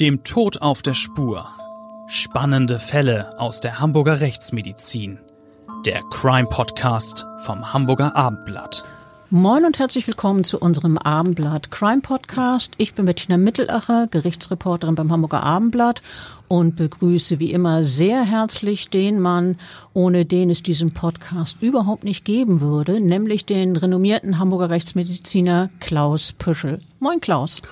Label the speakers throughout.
Speaker 1: Dem Tod auf der Spur. Spannende Fälle aus der Hamburger Rechtsmedizin. Der Crime Podcast vom Hamburger Abendblatt.
Speaker 2: Moin und herzlich willkommen zu unserem Abendblatt Crime Podcast. Ich bin Bettina Mittelacher, Gerichtsreporterin beim Hamburger Abendblatt und begrüße wie immer sehr herzlich den Mann, ohne den es diesen Podcast überhaupt nicht geben würde, nämlich den renommierten Hamburger Rechtsmediziner Klaus Püschel. Moin Klaus.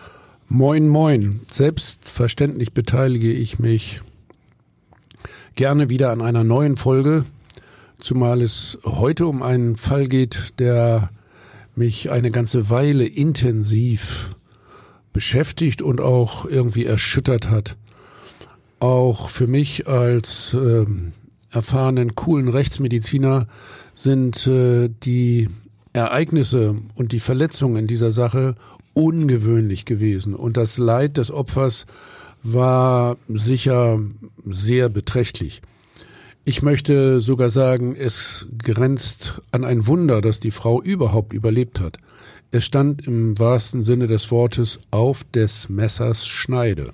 Speaker 3: Moin, moin. Selbstverständlich beteilige ich mich gerne wieder an einer neuen Folge, zumal es heute um einen Fall geht, der mich eine ganze Weile intensiv beschäftigt und auch irgendwie erschüttert hat. Auch für mich als äh, erfahrenen, coolen Rechtsmediziner sind äh, die Ereignisse und die Verletzungen in dieser Sache ungewöhnlich gewesen. Und das Leid des Opfers war sicher sehr beträchtlich. Ich möchte sogar sagen, es grenzt an ein Wunder, dass die Frau überhaupt überlebt hat. Es stand im wahrsten Sinne des Wortes auf des Messers Schneide.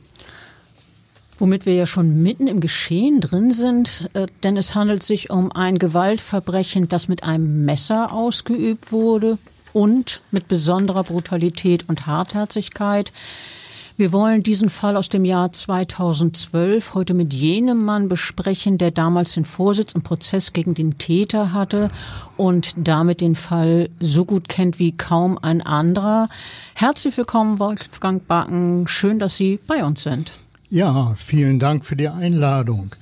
Speaker 2: Womit wir ja schon mitten im Geschehen drin sind, äh, denn es handelt sich um ein Gewaltverbrechen, das mit einem Messer ausgeübt wurde und mit besonderer Brutalität und Hartherzigkeit. Wir wollen diesen Fall aus dem Jahr 2012 heute mit jenem Mann besprechen, der damals den Vorsitz im Prozess gegen den Täter hatte und damit den Fall so gut kennt wie kaum ein anderer. Herzlich willkommen, Wolfgang Backen. Schön, dass Sie bei uns sind.
Speaker 4: Ja, vielen Dank für die Einladung.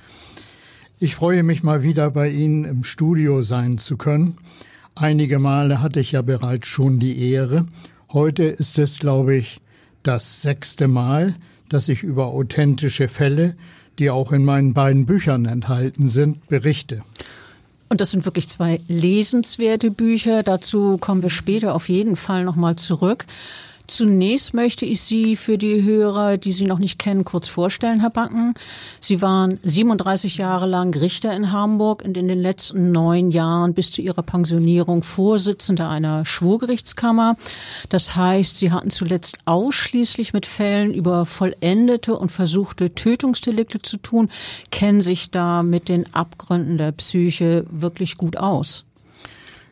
Speaker 4: Ich freue mich mal wieder bei Ihnen im Studio sein zu können. Einige Male hatte ich ja bereits schon die Ehre. Heute ist es, glaube ich, das sechste Mal, dass ich über authentische Fälle, die auch in meinen beiden Büchern enthalten sind, berichte.
Speaker 2: Und das sind wirklich zwei lesenswerte Bücher. Dazu kommen wir später auf jeden Fall nochmal zurück. Zunächst möchte ich Sie für die Hörer, die Sie noch nicht kennen, kurz vorstellen, Herr Banken. Sie waren 37 Jahre lang Richter in Hamburg und in den letzten neun Jahren bis zu Ihrer Pensionierung Vorsitzender einer Schwurgerichtskammer. Das heißt, Sie hatten zuletzt ausschließlich mit Fällen über vollendete und versuchte Tötungsdelikte zu tun, kennen sich da mit den Abgründen der Psyche wirklich gut aus.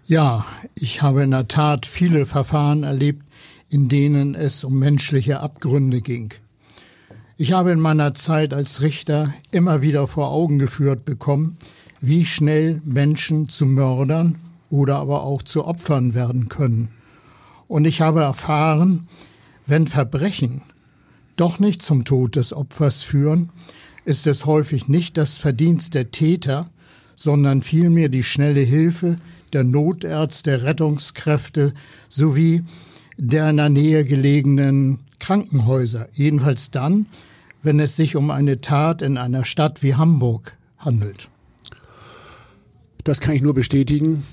Speaker 4: Ja, ich habe in der Tat viele Verfahren erlebt, in denen es um menschliche Abgründe ging. Ich habe in meiner Zeit als Richter immer wieder vor Augen geführt bekommen, wie schnell Menschen zu Mördern oder aber auch zu Opfern werden können. Und ich habe erfahren, wenn Verbrechen doch nicht zum Tod des Opfers führen, ist es häufig nicht das Verdienst der Täter, sondern vielmehr die schnelle Hilfe der Notärzte, Rettungskräfte sowie der in der Nähe gelegenen Krankenhäuser. Jedenfalls dann, wenn es sich um eine Tat in einer Stadt wie Hamburg handelt.
Speaker 3: Das kann ich nur bestätigen.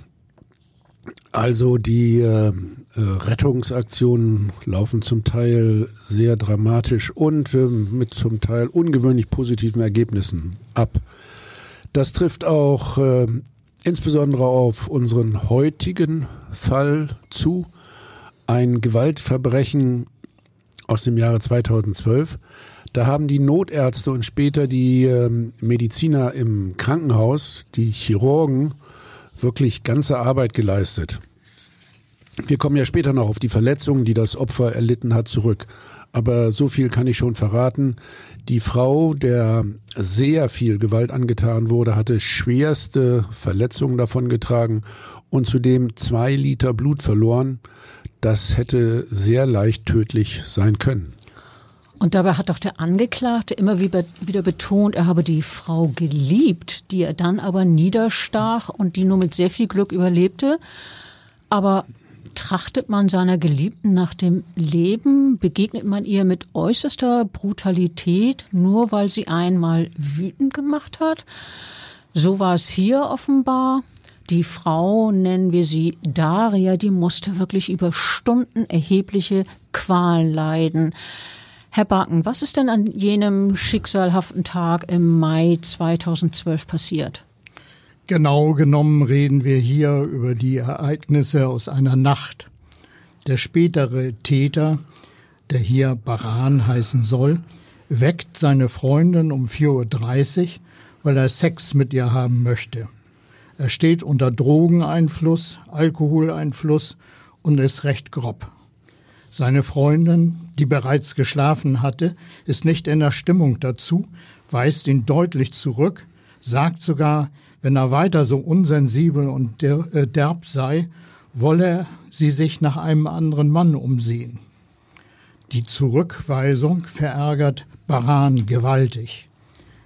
Speaker 3: Also die äh, äh, Rettungsaktionen laufen zum Teil sehr dramatisch und äh, mit zum Teil ungewöhnlich positiven Ergebnissen ab. Das trifft auch äh, insbesondere auf unseren heutigen Fall zu ein Gewaltverbrechen aus dem Jahre 2012. Da haben die Notärzte und später die ähm, Mediziner im Krankenhaus, die Chirurgen, wirklich ganze Arbeit geleistet. Wir kommen ja später noch auf die Verletzungen, die das Opfer erlitten hat, zurück. Aber so viel kann ich schon verraten. Die Frau, der sehr viel Gewalt angetan wurde, hatte schwerste Verletzungen davon getragen und zudem zwei Liter Blut verloren das hätte sehr leicht tödlich sein können.
Speaker 2: Und dabei hat doch der Angeklagte immer wieder betont, er habe die Frau geliebt, die er dann aber niederstach und die nur mit sehr viel Glück überlebte. Aber trachtet man seiner Geliebten nach dem Leben? Begegnet man ihr mit äußerster Brutalität, nur weil sie einmal wütend gemacht hat? So war es hier offenbar. Die Frau, nennen wir sie Daria, die musste wirklich über Stunden erhebliche Qualen leiden. Herr Backen, was ist denn an jenem schicksalhaften Tag im Mai 2012 passiert?
Speaker 4: Genau genommen reden wir hier über die Ereignisse aus einer Nacht. Der spätere Täter, der hier Baran heißen soll, weckt seine Freundin um 4.30 Uhr, weil er Sex mit ihr haben möchte. Er steht unter Drogeneinfluss, Alkoholeinfluss und ist recht grob. Seine Freundin, die bereits geschlafen hatte, ist nicht in der Stimmung dazu, weist ihn deutlich zurück, sagt sogar, wenn er weiter so unsensibel und äh, derb sei, wolle sie sich nach einem anderen Mann umsehen. Die Zurückweisung verärgert Baran gewaltig.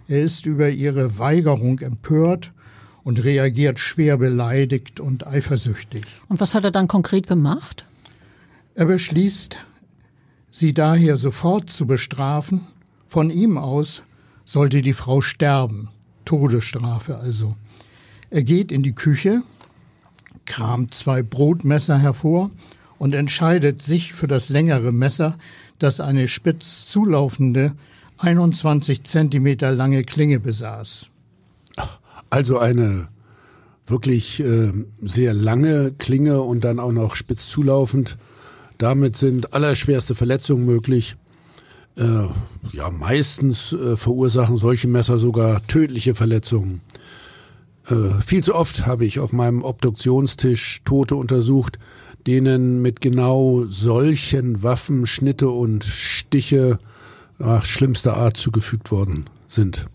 Speaker 4: Er ist über ihre Weigerung empört und reagiert schwer beleidigt und eifersüchtig.
Speaker 2: Und was hat er dann konkret gemacht?
Speaker 4: Er beschließt, sie daher sofort zu bestrafen. Von ihm aus sollte die Frau sterben. Todesstrafe also. Er geht in die Küche, kramt zwei Brotmesser hervor und entscheidet sich für das längere Messer, das eine spitz zulaufende 21 Zentimeter lange Klinge besaß.
Speaker 3: Also eine wirklich äh, sehr lange Klinge und dann auch noch spitz zulaufend. Damit sind allerschwerste Verletzungen möglich. Äh, ja, meistens äh, verursachen solche Messer sogar tödliche Verletzungen. Äh, viel zu oft habe ich auf meinem Obduktionstisch Tote untersucht, denen mit genau solchen Waffen Schnitte und Stiche ach, schlimmster Art zugefügt worden sind.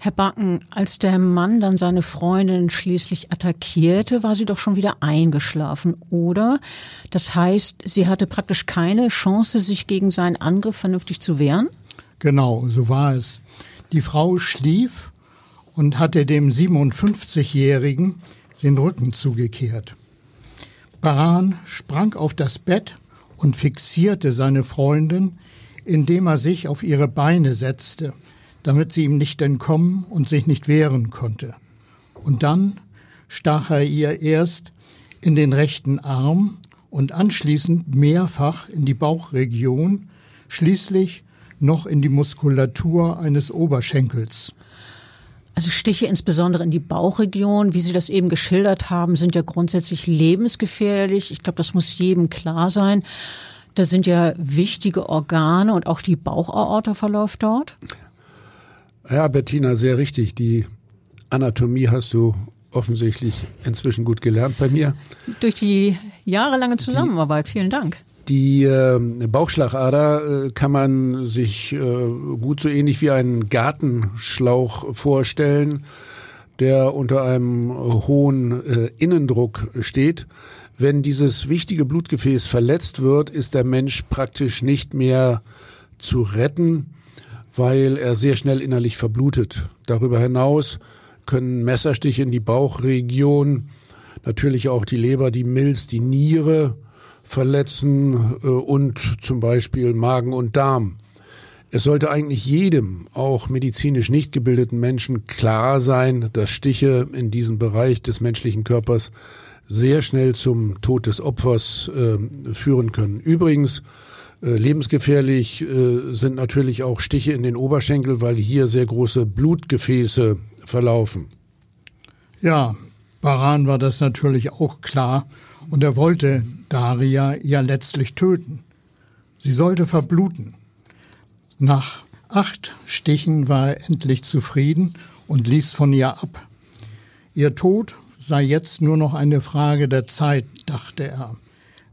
Speaker 2: Herr Backen, als der Mann dann seine Freundin schließlich attackierte, war sie doch schon wieder eingeschlafen, oder? Das heißt, sie hatte praktisch keine Chance, sich gegen seinen Angriff vernünftig zu wehren?
Speaker 4: Genau, so war es. Die Frau schlief und hatte dem 57-Jährigen den Rücken zugekehrt. Baran sprang auf das Bett und fixierte seine Freundin, indem er sich auf ihre Beine setzte, damit sie ihm nicht entkommen und sich nicht wehren konnte. Und dann stach er ihr erst in den rechten Arm und anschließend mehrfach in die Bauchregion, schließlich noch in die Muskulatur eines Oberschenkels.
Speaker 2: Also Stiche insbesondere in die Bauchregion, wie Sie das eben geschildert haben, sind ja grundsätzlich lebensgefährlich. Ich glaube, das muss jedem klar sein. Da sind ja wichtige Organe und auch die Bauchaorta verläuft dort.
Speaker 3: Ja, Bettina, sehr richtig. Die Anatomie hast du offensichtlich inzwischen gut gelernt bei mir.
Speaker 2: Durch die jahrelange Zusammenarbeit. Die, Vielen Dank.
Speaker 3: Die äh, Bauchschlagader äh, kann man sich äh, gut so ähnlich wie einen Gartenschlauch vorstellen, der unter einem hohen äh, Innendruck steht. Wenn dieses wichtige Blutgefäß verletzt wird, ist der Mensch praktisch nicht mehr zu retten, weil er sehr schnell innerlich verblutet. Darüber hinaus können Messerstiche in die Bauchregion, natürlich auch die Leber, die Milz, die Niere, verletzen äh, und zum Beispiel Magen und Darm. Es sollte eigentlich jedem, auch medizinisch nicht gebildeten Menschen klar sein, dass Stiche in diesem Bereich des menschlichen Körpers sehr schnell zum Tod des Opfers äh, führen können. Übrigens, lebensgefährlich äh, sind natürlich auch Stiche in den Oberschenkel, weil hier sehr große Blutgefäße verlaufen.
Speaker 4: Ja, Baran war das natürlich auch klar und er wollte Daria ja letztlich töten. Sie sollte verbluten. Nach acht Stichen war er endlich zufrieden und ließ von ihr ab. Ihr Tod sei jetzt nur noch eine Frage der Zeit, dachte er.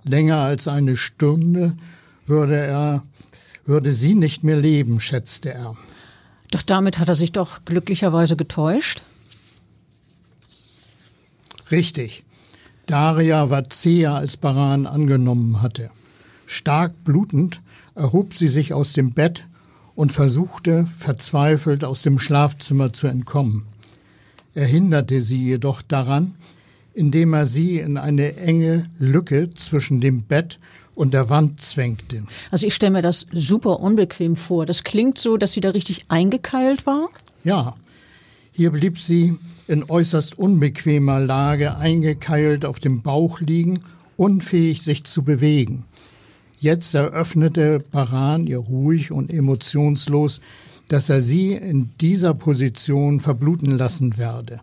Speaker 4: Länger als eine Stunde würde er, würde sie nicht mehr leben, schätzte er.
Speaker 2: Doch damit hat er sich doch glücklicherweise getäuscht.
Speaker 4: Richtig. Daria war zäher als Baran angenommen hatte. Stark blutend erhob sie sich aus dem Bett und versuchte verzweifelt aus dem Schlafzimmer zu entkommen. Er hinderte sie jedoch daran, indem er sie in eine enge Lücke zwischen dem Bett und der Wand zwängte.
Speaker 2: Also ich stelle mir das super unbequem vor. Das klingt so, dass sie da richtig eingekeilt war?
Speaker 4: Ja. Hier blieb sie in äußerst unbequemer Lage eingekeilt auf dem Bauch liegen, unfähig sich zu bewegen. Jetzt eröffnete Baran ihr ruhig und emotionslos, dass er sie in dieser Position verbluten lassen werde.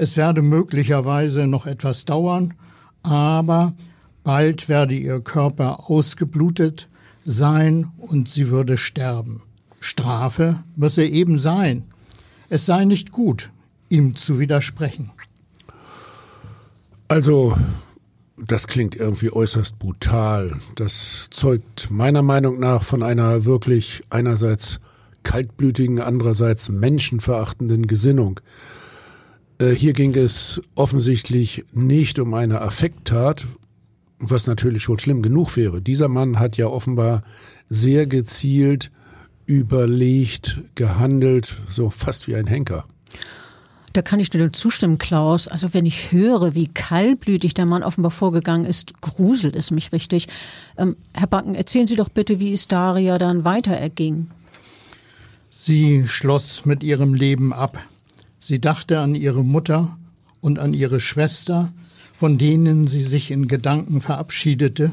Speaker 4: Es werde möglicherweise noch etwas dauern, aber bald werde ihr Körper ausgeblutet sein und sie würde sterben. Strafe müsse eben sein. Es sei nicht gut, ihm zu widersprechen.
Speaker 3: Also, das klingt irgendwie äußerst brutal. Das zeugt meiner Meinung nach von einer wirklich einerseits kaltblütigen, andererseits menschenverachtenden Gesinnung. Äh, hier ging es offensichtlich nicht um eine Affekttat, was natürlich schon schlimm genug wäre. Dieser Mann hat ja offenbar sehr gezielt, überlegt, gehandelt, so fast wie ein Henker.
Speaker 2: Da kann ich dir zustimmen, Klaus. Also wenn ich höre, wie kaltblütig der Mann offenbar vorgegangen ist, gruselt es mich richtig. Ähm, Herr Backen, erzählen Sie doch bitte, wie es Daria dann weiter erging.
Speaker 4: Sie schloss mit ihrem Leben ab. Sie dachte an ihre Mutter und an ihre Schwester, von denen sie sich in Gedanken verabschiedete,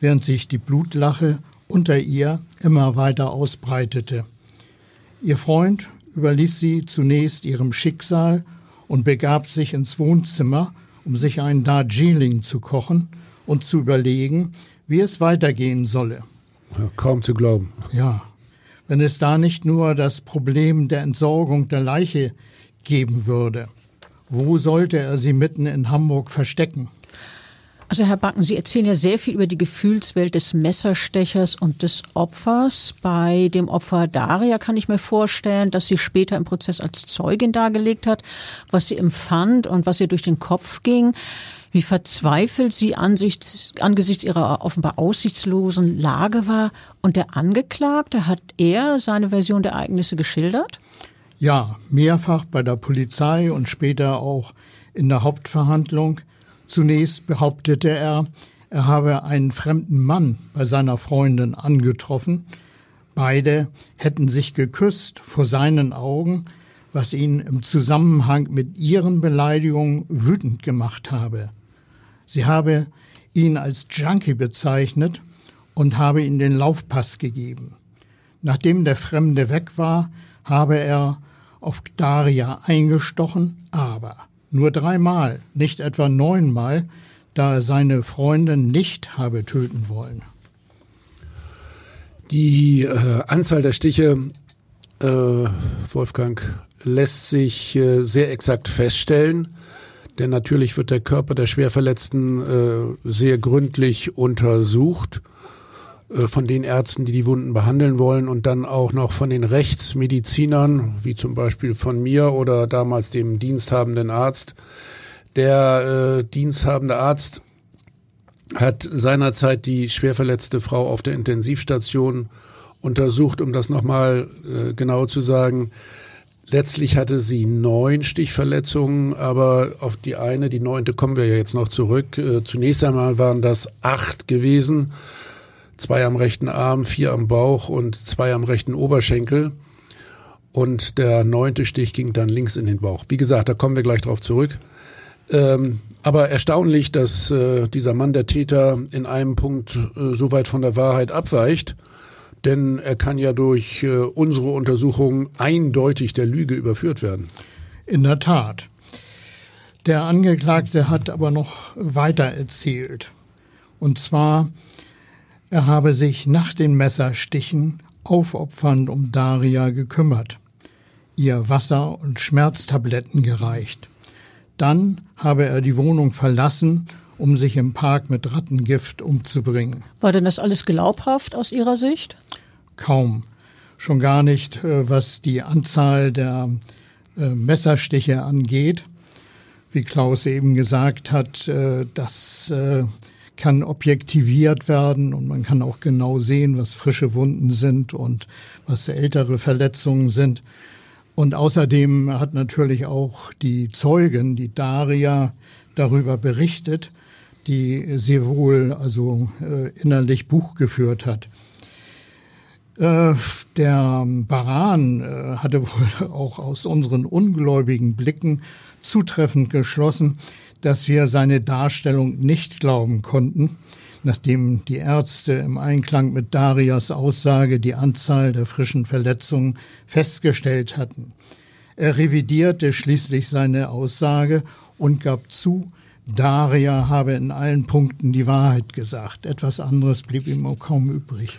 Speaker 4: während sich die Blutlache unter ihr immer weiter ausbreitete. Ihr Freund überließ sie zunächst ihrem Schicksal und begab sich ins Wohnzimmer, um sich einen Darjeeling zu kochen und zu überlegen, wie es weitergehen solle.
Speaker 3: Ja, kaum zu glauben.
Speaker 4: Ja, wenn es da nicht nur das Problem der Entsorgung der Leiche geben würde. Wo sollte er sie mitten in Hamburg verstecken?
Speaker 2: Also Herr Backen, Sie erzählen ja sehr viel über die Gefühlswelt des Messerstechers und des Opfers. Bei dem Opfer Daria kann ich mir vorstellen, dass sie später im Prozess als Zeugin dargelegt hat, was sie empfand und was ihr durch den Kopf ging. Wie verzweifelt sie angesichts, angesichts ihrer offenbar aussichtslosen Lage war. Und der Angeklagte, hat er seine Version der Ereignisse geschildert?
Speaker 4: Ja, mehrfach bei der Polizei und später auch in der Hauptverhandlung. Zunächst behauptete er, er habe einen fremden Mann bei seiner Freundin angetroffen. Beide hätten sich geküsst vor seinen Augen, was ihn im Zusammenhang mit ihren Beleidigungen wütend gemacht habe. Sie habe ihn als Junkie bezeichnet und habe ihm den Laufpass gegeben. Nachdem der Fremde weg war, habe er auf Daria eingestochen, aber nur dreimal, nicht etwa neunmal, da er seine Freundin nicht habe töten wollen.
Speaker 3: Die äh, Anzahl der Stiche, äh, Wolfgang, lässt sich äh, sehr exakt feststellen, denn natürlich wird der Körper der Schwerverletzten äh, sehr gründlich untersucht von den Ärzten, die die Wunden behandeln wollen und dann auch noch von den Rechtsmedizinern, wie zum Beispiel von mir oder damals dem diensthabenden Arzt. Der äh, diensthabende Arzt hat seinerzeit die schwer verletzte Frau auf der Intensivstation untersucht, um das nochmal äh, genau zu sagen. Letztlich hatte sie neun Stichverletzungen, aber auf die eine, die neunte, kommen wir ja jetzt noch zurück. Äh, zunächst einmal waren das acht gewesen zwei am rechten Arm, vier am Bauch und zwei am rechten Oberschenkel. Und der neunte Stich ging dann links in den Bauch. Wie gesagt, da kommen wir gleich drauf zurück. Ähm, aber erstaunlich, dass äh, dieser Mann, der Täter, in einem Punkt äh, so weit von der Wahrheit abweicht. Denn er kann ja durch äh, unsere Untersuchung eindeutig der Lüge überführt werden.
Speaker 4: In der Tat. Der Angeklagte hat aber noch weiter erzählt. Und zwar er habe sich nach den Messerstichen aufopfernd um Daria gekümmert, ihr Wasser und Schmerztabletten gereicht. Dann habe er die Wohnung verlassen, um sich im Park mit Rattengift umzubringen.
Speaker 2: War denn das alles glaubhaft aus Ihrer Sicht?
Speaker 4: Kaum. Schon gar nicht, äh, was die Anzahl der äh, Messerstiche angeht. Wie Klaus eben gesagt hat, äh, dass kann objektiviert werden und man kann auch genau sehen, was frische Wunden sind und was ältere Verletzungen sind. Und außerdem hat natürlich auch die Zeugin, die Daria, darüber berichtet, die sehr wohl also äh, innerlich Buch geführt hat. Äh, der Baran äh, hatte wohl auch aus unseren ungläubigen Blicken zutreffend geschlossen, dass wir seine Darstellung nicht glauben konnten, nachdem die Ärzte im Einklang mit Darias Aussage die Anzahl der frischen Verletzungen festgestellt hatten. Er revidierte schließlich seine Aussage und gab zu, Daria habe in allen Punkten die Wahrheit gesagt. Etwas anderes blieb ihm auch kaum übrig.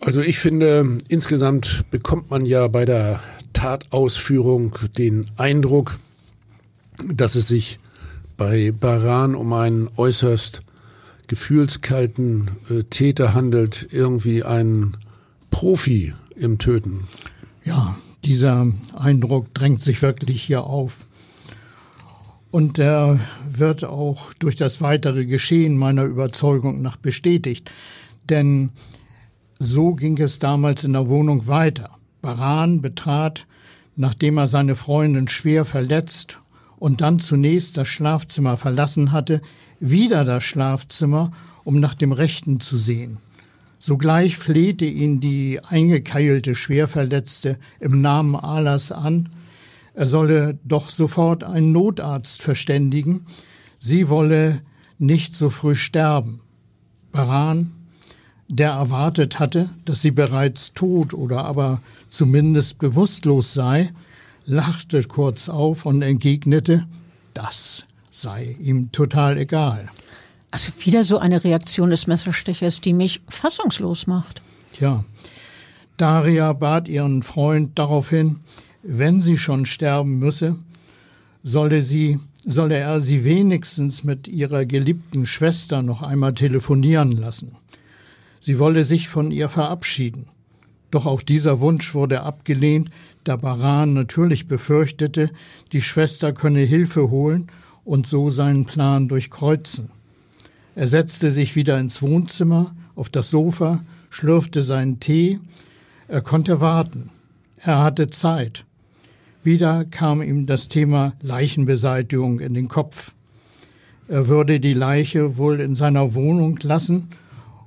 Speaker 3: Also ich finde, insgesamt bekommt man ja bei der Tatausführung den Eindruck, dass es sich bei Baran um einen äußerst gefühlskalten äh, Täter handelt, irgendwie ein Profi im Töten.
Speaker 4: Ja, dieser Eindruck drängt sich wirklich hier auf. Und er wird auch durch das weitere Geschehen meiner Überzeugung nach bestätigt. Denn so ging es damals in der Wohnung weiter. Baran betrat, nachdem er seine Freundin schwer verletzt und dann zunächst das Schlafzimmer verlassen hatte, wieder das Schlafzimmer, um nach dem Rechten zu sehen. Sogleich flehte ihn die eingekeilte Schwerverletzte im Namen Alas an, er solle doch sofort einen Notarzt verständigen, sie wolle nicht so früh sterben. Baran, der erwartet hatte, dass sie bereits tot oder aber zumindest bewusstlos sei, lachte kurz auf und entgegnete, das sei ihm total egal.
Speaker 2: Also wieder so eine Reaktion des Messerstechers, die mich fassungslos macht.
Speaker 4: Tja, Daria bat ihren Freund daraufhin, wenn sie schon sterben müsse, solle sie, solle er sie wenigstens mit ihrer geliebten Schwester noch einmal telefonieren lassen. Sie wolle sich von ihr verabschieden. Doch auch dieser Wunsch wurde abgelehnt, da Baran natürlich befürchtete, die Schwester könne Hilfe holen und so seinen Plan durchkreuzen. Er setzte sich wieder ins Wohnzimmer, auf das Sofa, schlürfte seinen Tee. Er konnte warten. Er hatte Zeit. Wieder kam ihm das Thema Leichenbeseitigung in den Kopf. Er würde die Leiche wohl in seiner Wohnung lassen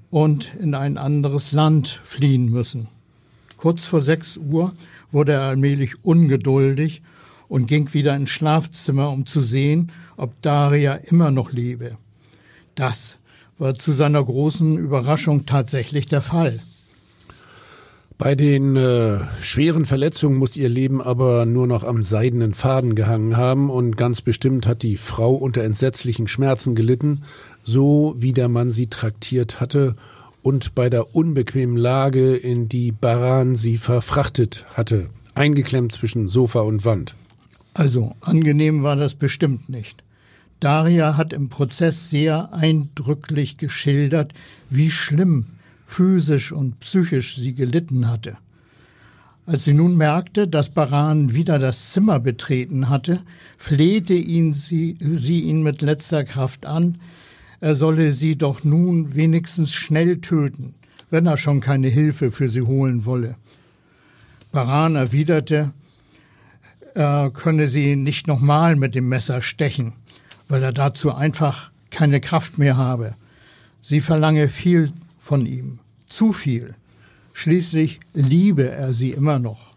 Speaker 4: und in ein anderes Land fliehen müssen. Kurz vor sechs Uhr wurde er allmählich ungeduldig und ging wieder ins Schlafzimmer, um zu sehen, ob Daria immer noch lebe. Das war zu seiner großen Überraschung tatsächlich der Fall.
Speaker 3: Bei den äh, schweren Verletzungen muss ihr Leben aber nur noch am seidenen Faden gehangen haben und ganz bestimmt hat die Frau unter entsetzlichen Schmerzen gelitten, so wie der Mann sie traktiert hatte und bei der unbequemen Lage, in die Baran sie verfrachtet hatte, eingeklemmt zwischen Sofa und Wand.
Speaker 4: Also angenehm war das bestimmt nicht. Daria hat im Prozess sehr eindrücklich geschildert, wie schlimm physisch und psychisch sie gelitten hatte. Als sie nun merkte, dass Baran wieder das Zimmer betreten hatte, flehte ihn sie, sie ihn mit letzter Kraft an, er solle sie doch nun wenigstens schnell töten, wenn er schon keine Hilfe für sie holen wolle. Baran erwiderte, er könne sie nicht nochmal mit dem Messer stechen, weil er dazu einfach keine Kraft mehr habe. Sie verlange viel von ihm, zu viel. Schließlich liebe er sie immer noch.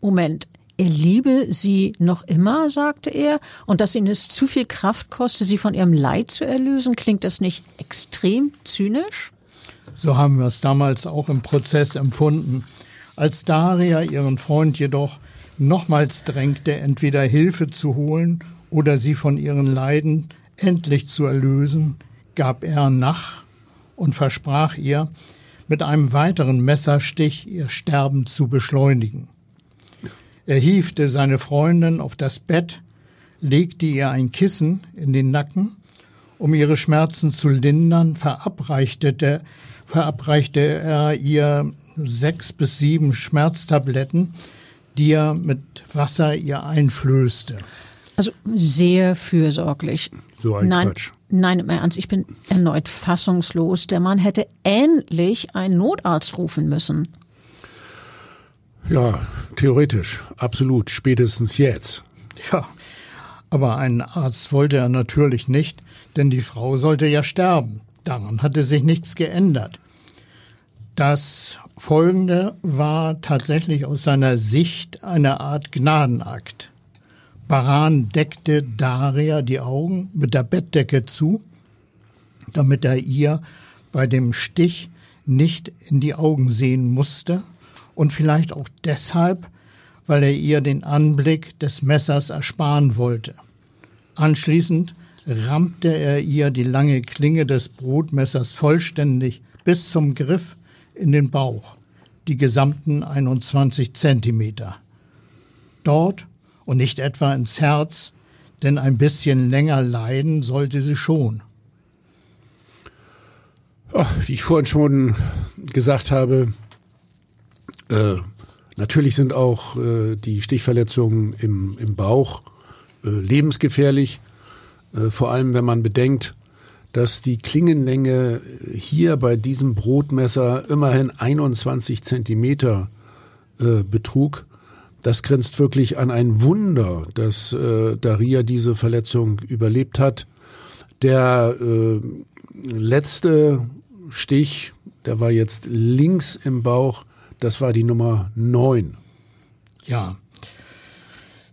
Speaker 2: Moment, er liebe sie noch immer, sagte er, und dass ihn es zu viel Kraft koste, sie von ihrem Leid zu erlösen, klingt das nicht extrem zynisch?
Speaker 4: So haben wir es damals auch im Prozess empfunden. Als Daria ihren Freund jedoch nochmals drängte, entweder Hilfe zu holen oder sie von ihren Leiden endlich zu erlösen, gab er nach und versprach ihr, mit einem weiteren Messerstich ihr Sterben zu beschleunigen. Er hiefte seine Freundin auf das Bett, legte ihr ein Kissen in den Nacken, um ihre Schmerzen zu lindern, verabreichte, verabreichte er ihr sechs bis sieben Schmerztabletten, die er mit Wasser ihr einflößte.
Speaker 2: Also sehr fürsorglich.
Speaker 3: So ein
Speaker 2: nein,
Speaker 3: Quatsch.
Speaker 2: Nein, im Ernst, ich bin erneut fassungslos. Der Mann hätte endlich einen Notarzt rufen müssen.
Speaker 3: Ja, theoretisch, absolut, spätestens jetzt.
Speaker 4: Ja, aber einen Arzt wollte er natürlich nicht, denn die Frau sollte ja sterben. Daran hatte sich nichts geändert. Das Folgende war tatsächlich aus seiner Sicht eine Art Gnadenakt. Baran deckte Daria die Augen mit der Bettdecke zu, damit er ihr bei dem Stich nicht in die Augen sehen musste und vielleicht auch deshalb, weil er ihr den Anblick des Messers ersparen wollte. Anschließend rammte er ihr die lange Klinge des Brotmessers vollständig bis zum Griff in den Bauch, die gesamten 21 Zentimeter. Dort und nicht etwa ins Herz, denn ein bisschen länger leiden sollte sie schon.
Speaker 3: Oh, wie ich vorhin schon gesagt habe, äh, natürlich sind auch äh, die Stichverletzungen im, im Bauch äh, lebensgefährlich, äh, vor allem wenn man bedenkt, dass die Klingenlänge hier bei diesem Brotmesser immerhin 21 Zentimeter äh, betrug. Das grenzt wirklich an ein Wunder, dass äh, Daria diese Verletzung überlebt hat. Der äh, letzte Stich, der war jetzt links im Bauch, das war die Nummer neun.
Speaker 4: Ja.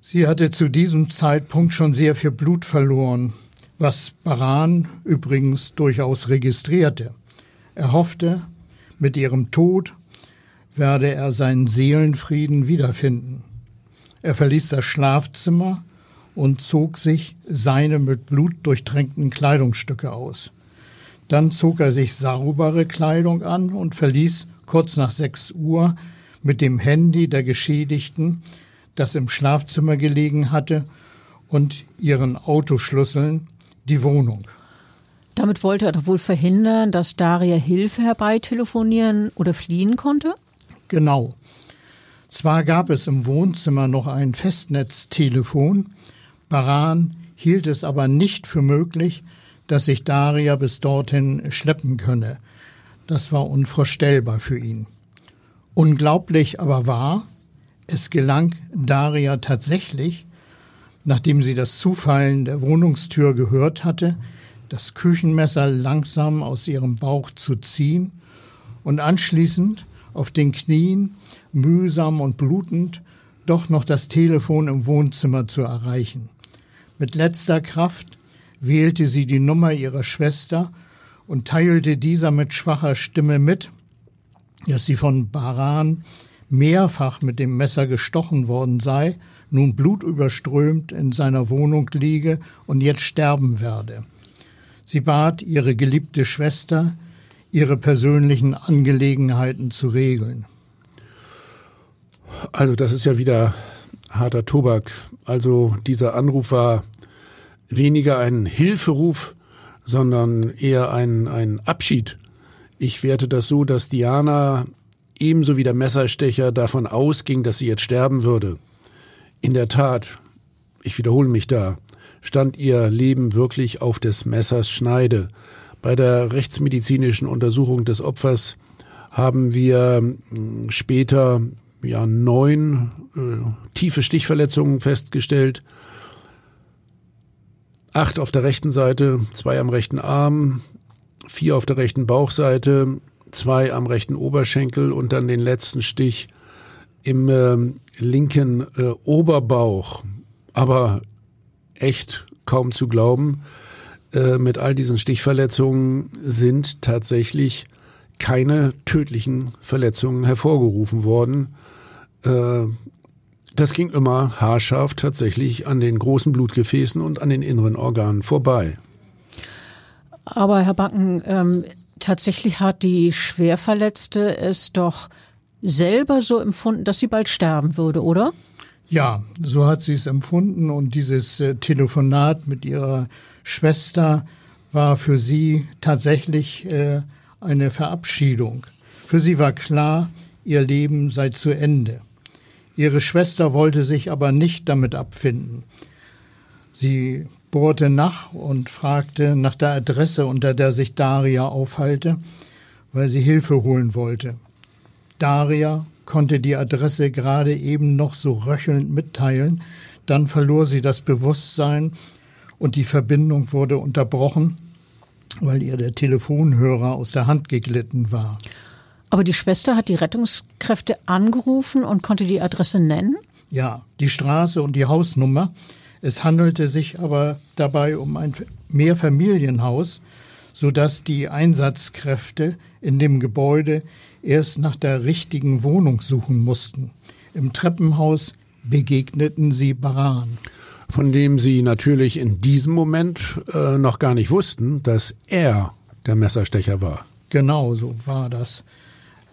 Speaker 4: Sie hatte zu diesem Zeitpunkt schon sehr viel Blut verloren, was Baran übrigens durchaus registrierte. Er hoffte, mit ihrem Tod werde er seinen Seelenfrieden wiederfinden. Er verließ das Schlafzimmer und zog sich seine mit Blut durchtränkten Kleidungsstücke aus. Dann zog er sich saubere Kleidung an und verließ kurz nach sechs Uhr mit dem Handy der Geschädigten, das im Schlafzimmer gelegen hatte, und ihren Autoschlüsseln die Wohnung.
Speaker 2: Damit wollte er doch wohl verhindern, dass Daria Hilfe herbeitelefonieren oder fliehen konnte?
Speaker 4: Genau. Zwar gab es im Wohnzimmer noch ein Festnetztelefon, Baran hielt es aber nicht für möglich, dass sich Daria bis dorthin schleppen könne. Das war unvorstellbar für ihn. Unglaublich aber wahr, es gelang Daria tatsächlich, nachdem sie das Zufallen der Wohnungstür gehört hatte, das Küchenmesser langsam aus ihrem Bauch zu ziehen und anschließend auf den Knien mühsam und blutend, doch noch das Telefon im Wohnzimmer zu erreichen. Mit letzter Kraft wählte sie die Nummer ihrer Schwester und teilte dieser mit schwacher Stimme mit, dass sie von Baran mehrfach mit dem Messer gestochen worden sei, nun blutüberströmt in seiner Wohnung liege und jetzt sterben werde. Sie bat ihre geliebte Schwester, ihre persönlichen Angelegenheiten zu regeln.
Speaker 3: Also das ist ja wieder harter Tobak. Also dieser Anruf war weniger ein Hilferuf, sondern eher ein, ein Abschied. Ich werte das so, dass Diana ebenso wie der Messerstecher davon ausging, dass sie jetzt sterben würde. In der Tat, ich wiederhole mich da, stand ihr Leben wirklich auf des Messers Schneide. Bei der rechtsmedizinischen Untersuchung des Opfers haben wir hm, später ja neun äh, tiefe Stichverletzungen festgestellt. Acht auf der rechten Seite, zwei am rechten Arm, vier auf der rechten Bauchseite, zwei am rechten Oberschenkel und dann den letzten Stich im äh, linken äh, Oberbauch. Aber echt kaum zu glauben. Äh, mit all diesen Stichverletzungen sind tatsächlich keine tödlichen Verletzungen hervorgerufen worden. Das ging immer haarscharf tatsächlich an den großen Blutgefäßen und an den inneren Organen vorbei.
Speaker 2: Aber Herr Backen, ähm, tatsächlich hat die Schwerverletzte es doch selber so empfunden, dass sie bald sterben würde, oder?
Speaker 4: Ja, so hat sie es empfunden und dieses äh, Telefonat mit ihrer Schwester war für sie tatsächlich äh, eine Verabschiedung. Für sie war klar, ihr Leben sei zu Ende. Ihre Schwester wollte sich aber nicht damit abfinden. Sie bohrte nach und fragte nach der Adresse, unter der sich Daria aufhalte, weil sie Hilfe holen wollte. Daria konnte die Adresse gerade eben noch so röchelnd mitteilen, dann verlor sie das Bewusstsein und die Verbindung wurde unterbrochen, weil ihr der Telefonhörer aus der Hand geglitten war.
Speaker 2: Aber die Schwester hat die Rettungskräfte angerufen und konnte die Adresse nennen?
Speaker 4: Ja, die Straße und die Hausnummer. Es handelte sich aber dabei um ein Mehrfamilienhaus, sodass die Einsatzkräfte in dem Gebäude erst nach der richtigen Wohnung suchen mussten. Im Treppenhaus begegneten sie Baran.
Speaker 3: Von dem sie natürlich in diesem Moment äh, noch gar nicht wussten, dass er der Messerstecher war.
Speaker 4: Genau so war das.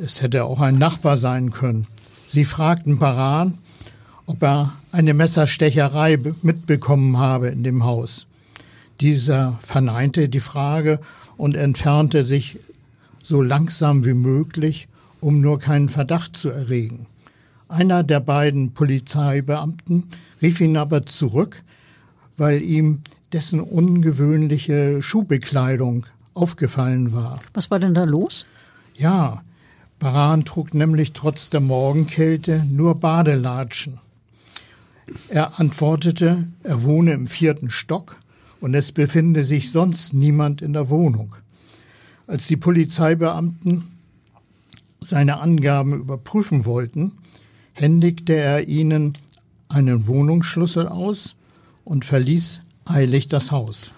Speaker 4: Es hätte auch ein Nachbar sein können. Sie fragten Baran, ob er eine Messerstecherei mitbekommen habe in dem Haus. Dieser verneinte die Frage und entfernte sich so langsam wie möglich, um nur keinen Verdacht zu erregen. Einer der beiden Polizeibeamten rief ihn aber zurück, weil ihm dessen ungewöhnliche Schuhbekleidung aufgefallen war.
Speaker 2: Was war denn da los?
Speaker 4: Ja, Baran trug nämlich trotz der Morgenkälte nur Badelatschen. Er antwortete, er wohne im vierten Stock und es befinde sich sonst niemand in der Wohnung. Als die Polizeibeamten seine Angaben überprüfen wollten, händigte er ihnen einen Wohnungsschlüssel aus und verließ eilig das Haus.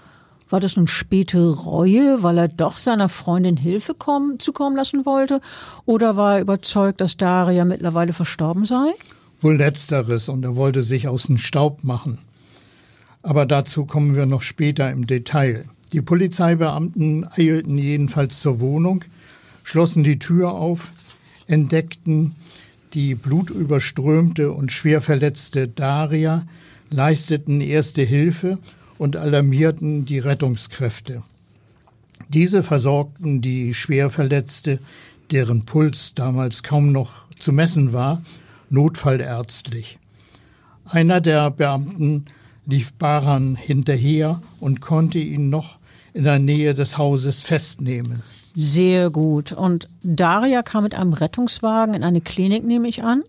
Speaker 2: War das nun späte Reue, weil er doch seiner Freundin Hilfe kommen, zukommen lassen wollte? Oder war er überzeugt, dass Daria mittlerweile verstorben sei?
Speaker 4: Wohl letzteres und er wollte sich aus dem Staub machen. Aber dazu kommen wir noch später im Detail. Die Polizeibeamten eilten jedenfalls zur Wohnung, schlossen die Tür auf, entdeckten die blutüberströmte und schwer verletzte Daria, leisteten erste Hilfe und alarmierten die Rettungskräfte. Diese versorgten die Schwerverletzte, deren Puls damals kaum noch zu messen war, notfallärztlich. Einer der Beamten lief Baran hinterher und konnte ihn noch in der Nähe des Hauses festnehmen.
Speaker 2: Sehr gut. Und Daria kam mit einem Rettungswagen in eine Klinik, nehme ich an?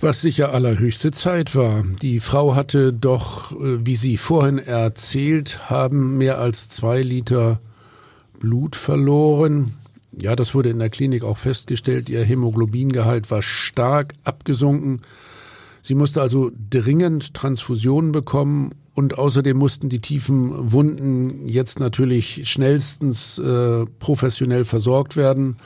Speaker 3: Was sicher allerhöchste Zeit war. Die Frau hatte doch, äh, wie Sie vorhin erzählt haben, mehr als zwei Liter Blut verloren. Ja, das wurde in der Klinik auch festgestellt. Ihr Hämoglobingehalt war stark abgesunken. Sie musste also dringend Transfusionen bekommen und außerdem mussten die tiefen Wunden jetzt natürlich schnellstens äh, professionell versorgt werden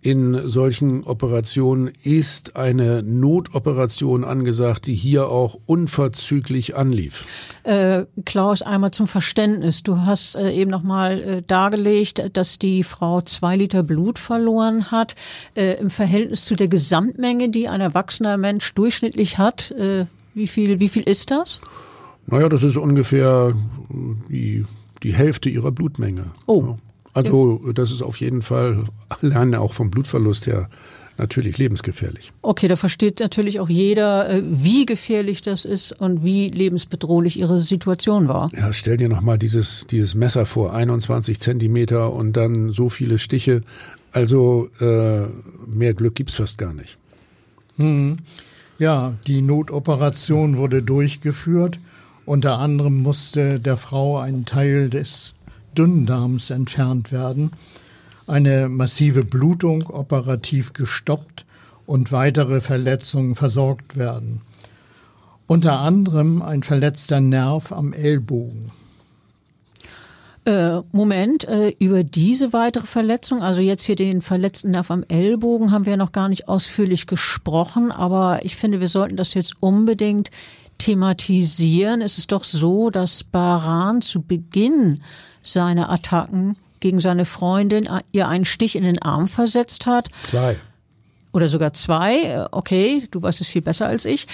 Speaker 3: in solchen Operationen ist eine Notoperation angesagt, die hier auch unverzüglich anlief.
Speaker 2: Äh, Klaus, einmal zum Verständnis. Du hast äh, eben nochmal äh, dargelegt, dass die Frau zwei Liter Blut verloren hat. Äh, Im Verhältnis zu der Gesamtmenge, die ein erwachsener Mensch durchschnittlich hat, äh, wie, viel, wie viel ist das?
Speaker 3: Naja, das ist ungefähr die, die Hälfte ihrer Blutmenge.
Speaker 2: Oh. Ja.
Speaker 3: Also das ist auf jeden Fall alleine auch vom Blutverlust her natürlich lebensgefährlich.
Speaker 2: Okay, da versteht natürlich auch jeder, äh, wie gefährlich das ist und wie lebensbedrohlich ihre Situation war.
Speaker 3: Ja, stell dir nochmal dieses, dieses Messer vor, 21 Zentimeter und dann so viele Stiche. Also äh, mehr Glück gibt's fast gar nicht.
Speaker 4: Hm. Ja, die Notoperation wurde durchgeführt. Unter anderem musste der Frau ein Teil des Dünndarms entfernt werden, eine massive Blutung operativ gestoppt und weitere Verletzungen versorgt werden. Unter anderem ein verletzter Nerv am Ellbogen.
Speaker 2: Äh, Moment, äh, über diese weitere Verletzung, also jetzt hier den verletzten Nerv am Ellbogen, haben wir noch gar nicht ausführlich gesprochen, aber ich finde, wir sollten das jetzt unbedingt thematisieren. Es ist doch so, dass Baran zu Beginn seiner Attacken gegen seine Freundin ihr einen Stich in den Arm versetzt hat.
Speaker 3: Zwei.
Speaker 2: Oder sogar zwei. Okay, du weißt es viel besser als ich.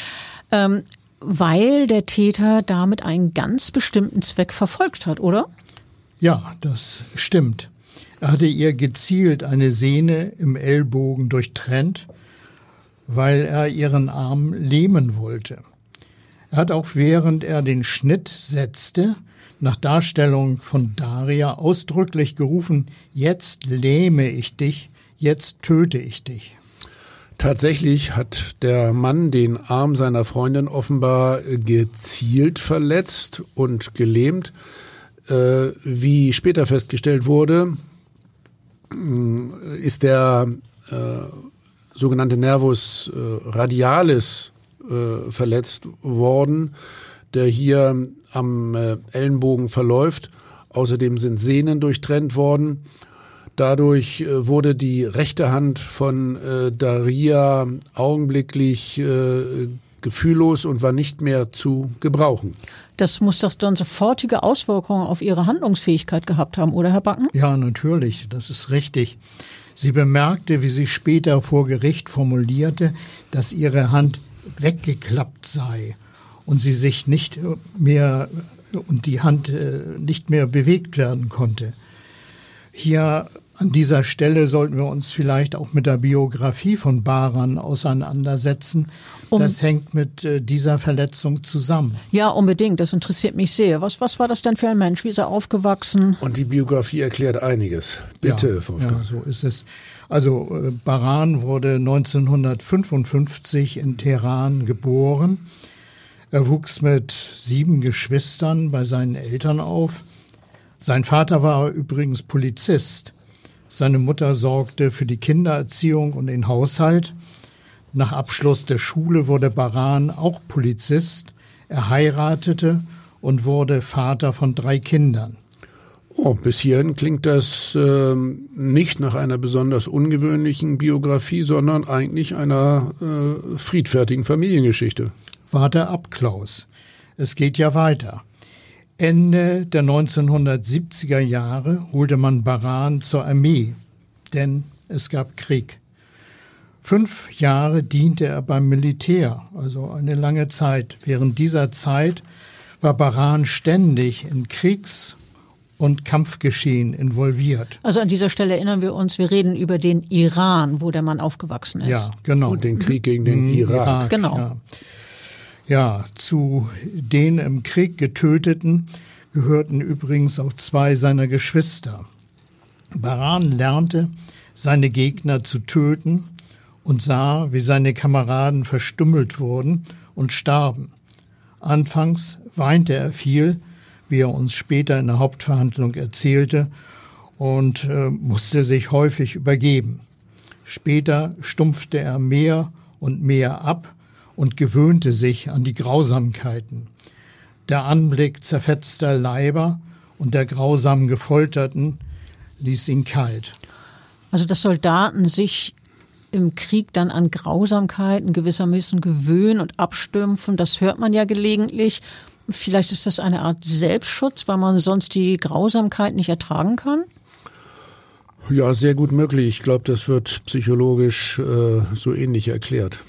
Speaker 2: Ähm, weil der Täter damit einen ganz bestimmten Zweck verfolgt hat, oder?
Speaker 4: Ja, das stimmt. Er hatte ihr gezielt eine Sehne im Ellbogen durchtrennt, weil er ihren Arm lähmen wollte. Er hat auch während er den Schnitt setzte, nach Darstellung von Daria ausdrücklich gerufen, jetzt lähme ich dich, jetzt töte ich dich.
Speaker 3: Tatsächlich hat der Mann den Arm seiner Freundin offenbar gezielt verletzt und gelähmt. Äh, wie später festgestellt wurde, äh, ist der äh, sogenannte Nervus äh, radialis äh, verletzt worden, der hier am äh, Ellenbogen verläuft. Außerdem sind Sehnen durchtrennt worden. Dadurch äh, wurde die rechte Hand von äh, Daria augenblicklich äh, gefühllos und war nicht mehr zu gebrauchen.
Speaker 2: Das muss doch dann sofortige Auswirkungen auf Ihre Handlungsfähigkeit gehabt haben, oder Herr Backen?
Speaker 4: Ja, natürlich, das ist richtig. Sie bemerkte, wie sie später vor Gericht formulierte, dass ihre Hand weggeklappt sei und sie sich nicht mehr und die Hand äh, nicht mehr bewegt werden konnte. Hier an dieser Stelle sollten wir uns vielleicht auch mit der Biografie von Baran auseinandersetzen. Um, das hängt mit äh, dieser Verletzung zusammen.
Speaker 2: Ja, unbedingt. Das interessiert mich sehr. Was, was war das denn für ein Mensch? Wie ist er aufgewachsen?
Speaker 3: Und die Biografie erklärt einiges. Bitte,
Speaker 4: ja, Ja, so ist es. Also äh, Baran wurde 1955 in Teheran geboren. Er wuchs mit sieben Geschwistern bei seinen Eltern auf. Sein Vater war übrigens Polizist. Seine Mutter sorgte für die Kindererziehung und den Haushalt. Nach Abschluss der Schule wurde Baran auch Polizist. Er heiratete und wurde Vater von drei Kindern.
Speaker 3: Oh, bis hierhin klingt das äh, nicht nach einer besonders ungewöhnlichen Biografie, sondern eigentlich einer äh, friedfertigen Familiengeschichte
Speaker 4: warte ab, Klaus. Es geht ja weiter. Ende der 1970er Jahre holte man Baran zur Armee, denn es gab Krieg. Fünf Jahre diente er beim Militär, also eine lange Zeit. Während dieser Zeit war Baran ständig in Kriegs- und Kampfgeschehen involviert.
Speaker 2: Also an dieser Stelle erinnern wir uns, wir reden über den Iran, wo der Mann aufgewachsen ist.
Speaker 4: Ja, genau.
Speaker 3: Und den Krieg gegen den mhm, Irak. Irak
Speaker 2: genau. Ja.
Speaker 4: Ja, zu den im Krieg getöteten gehörten übrigens auch zwei seiner Geschwister. Baran lernte, seine Gegner zu töten und sah, wie seine Kameraden verstümmelt wurden und starben. Anfangs weinte er viel, wie er uns später in der Hauptverhandlung erzählte, und äh, musste sich häufig übergeben. Später stumpfte er mehr und mehr ab und gewöhnte sich an die Grausamkeiten. Der Anblick zerfetzter Leiber und der grausam Gefolterten ließ ihn kalt.
Speaker 2: Also dass Soldaten sich im Krieg dann an Grausamkeiten gewissermaßen gewöhnen und abstümpfen, das hört man ja gelegentlich. Vielleicht ist das eine Art Selbstschutz, weil man sonst die Grausamkeit nicht ertragen kann?
Speaker 3: Ja, sehr gut möglich. Ich glaube, das wird psychologisch äh, so ähnlich erklärt.